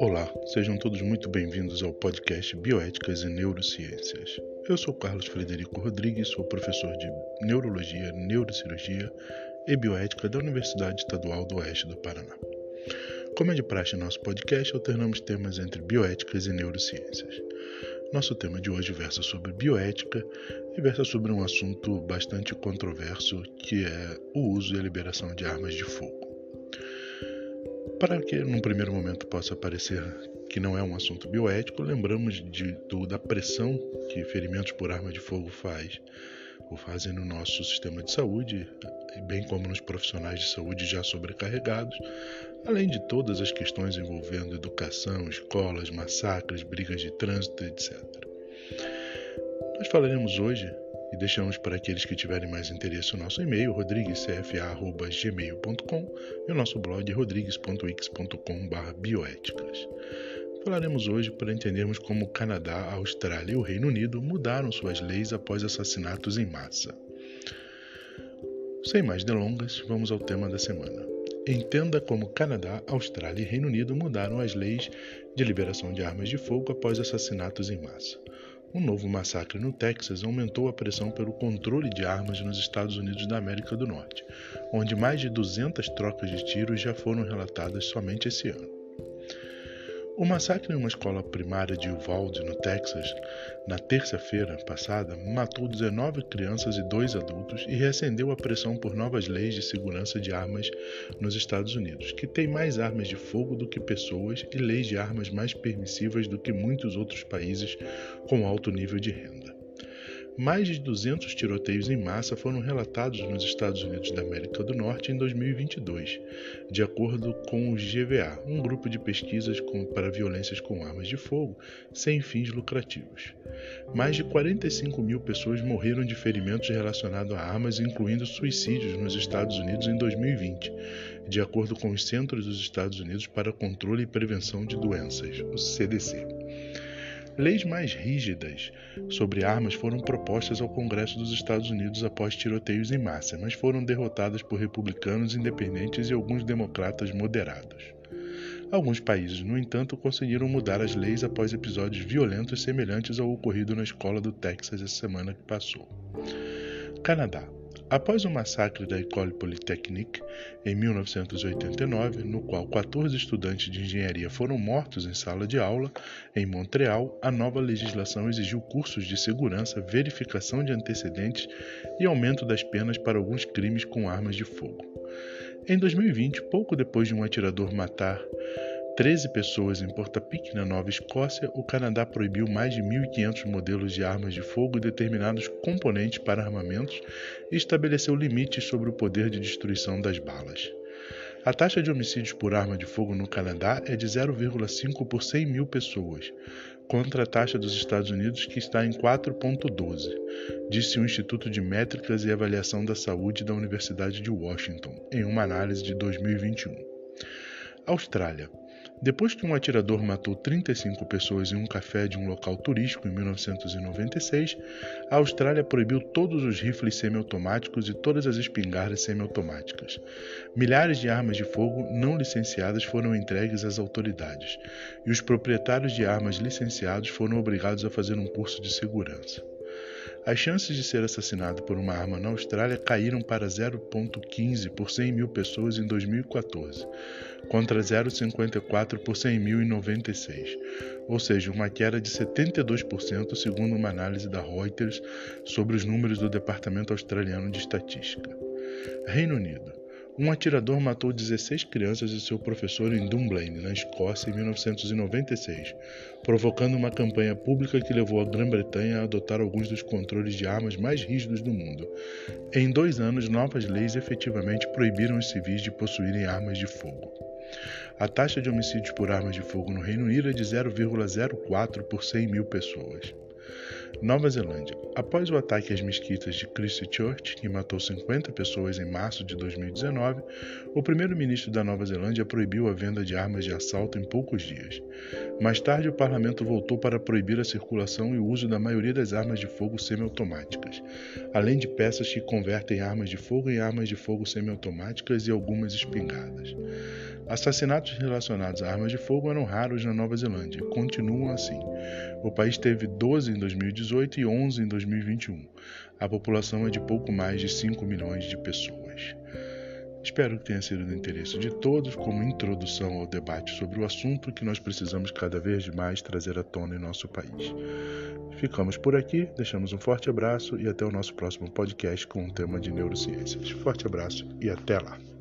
Olá, sejam todos muito bem-vindos ao podcast Bioéticas e Neurociências. Eu sou Carlos Frederico Rodrigues, sou professor de Neurologia, Neurocirurgia e Bioética da Universidade Estadual do Oeste do Paraná. Como é de praxe em nosso podcast, alternamos temas entre bioéticas e neurociências. Nosso tema de hoje versa sobre bioética e versa sobre um assunto bastante controverso que é o uso e a liberação de armas de fogo. Para que num primeiro momento possa parecer que não é um assunto bioético, lembramos de, do, da pressão que ferimentos por arma de fogo faz ou fazem no nosso sistema de saúde, bem como nos profissionais de saúde já sobrecarregados, além de todas as questões envolvendo educação, escolas, massacres, brigas de trânsito, etc. Nós falaremos hoje e deixamos para aqueles que tiverem mais interesse o nosso e-mail rodriguescfa.gmail.com e o nosso blog rodrigues.wix.com/bioéticas. Falaremos hoje para entendermos como o Canadá, a Austrália e o Reino Unido mudaram suas leis após assassinatos em massa. Sem mais delongas, vamos ao tema da semana. Entenda como Canadá, Austrália e Reino Unido mudaram as leis de liberação de armas de fogo após assassinatos em massa. Um novo massacre no Texas aumentou a pressão pelo controle de armas nos Estados Unidos da América do Norte, onde mais de 200 trocas de tiros já foram relatadas somente esse ano. O massacre em uma escola primária de Uvalde, no Texas, na terça-feira passada, matou 19 crianças e dois adultos e reacendeu a pressão por novas leis de segurança de armas nos Estados Unidos, que tem mais armas de fogo do que pessoas e leis de armas mais permissivas do que muitos outros países com alto nível de renda. Mais de 200 tiroteios em massa foram relatados nos Estados Unidos da América do Norte em 2022, de acordo com o GVA, um grupo de pesquisas com, para violências com armas de fogo sem fins lucrativos. Mais de 45 mil pessoas morreram de ferimentos relacionados a armas, incluindo suicídios nos Estados Unidos em 2020, de acordo com os Centros dos Estados Unidos para Controle e Prevenção de Doenças, o CDC. Leis mais rígidas sobre armas foram propostas ao Congresso dos Estados Unidos após tiroteios em massa, mas foram derrotadas por republicanos independentes e alguns democratas moderados. Alguns países, no entanto, conseguiram mudar as leis após episódios violentos semelhantes ao ocorrido na escola do Texas essa semana que passou. Canadá. Após o massacre da École Polytechnique em 1989, no qual 14 estudantes de engenharia foram mortos em sala de aula, em Montreal, a nova legislação exigiu cursos de segurança, verificação de antecedentes e aumento das penas para alguns crimes com armas de fogo. Em 2020, pouco depois de um atirador matar 13 pessoas em Portapique, na Nova Escócia, o Canadá proibiu mais de 1.500 modelos de armas de fogo e determinados componentes para armamentos e estabeleceu limites sobre o poder de destruição das balas. A taxa de homicídios por arma de fogo no Canadá é de 0,5 por 100 mil pessoas, contra a taxa dos Estados Unidos que está em 4,12, disse o Instituto de Métricas e Avaliação da Saúde da Universidade de Washington, em uma análise de 2021. Austrália. Depois que um atirador matou 35 pessoas em um café de um local turístico em 1996, a Austrália proibiu todos os rifles semiautomáticos e todas as espingardas semiautomáticas. Milhares de armas de fogo não licenciadas foram entregues às autoridades, e os proprietários de armas licenciados foram obrigados a fazer um curso de segurança. As chances de ser assassinado por uma arma na Austrália caíram para 0,15 por 100 mil pessoas em 2014, contra 0,54 por 100 mil em 96, ou seja, uma queda de 72% segundo uma análise da Reuters sobre os números do Departamento Australiano de Estatística. Reino Unido. Um atirador matou 16 crianças e seu professor em Dunblane, na Escócia, em 1996, provocando uma campanha pública que levou a Grã-Bretanha a adotar alguns dos controles de armas mais rígidos do mundo. Em dois anos, novas leis efetivamente proibiram os civis de possuírem armas de fogo. A taxa de homicídios por armas de fogo no Reino Unido é de 0,04 por 100 mil pessoas. Nova Zelândia. Após o ataque às mesquitas de Christchurch, que matou 50 pessoas em março de 2019, o primeiro-ministro da Nova Zelândia proibiu a venda de armas de assalto em poucos dias. Mais tarde, o parlamento voltou para proibir a circulação e o uso da maioria das armas de fogo semiautomáticas, além de peças que convertem armas de fogo em armas de fogo semiautomáticas e algumas espingardas. Assassinatos relacionados a armas de fogo eram raros na Nova Zelândia e continuam assim. O país teve 12 em 2018 e 11 em 2021. A população é de pouco mais de 5 milhões de pessoas. Espero que tenha sido do interesse de todos como introdução ao debate sobre o assunto que nós precisamos cada vez mais trazer à tona em nosso país. Ficamos por aqui, deixamos um forte abraço e até o nosso próximo podcast com um tema de neurociências. Forte abraço e até lá!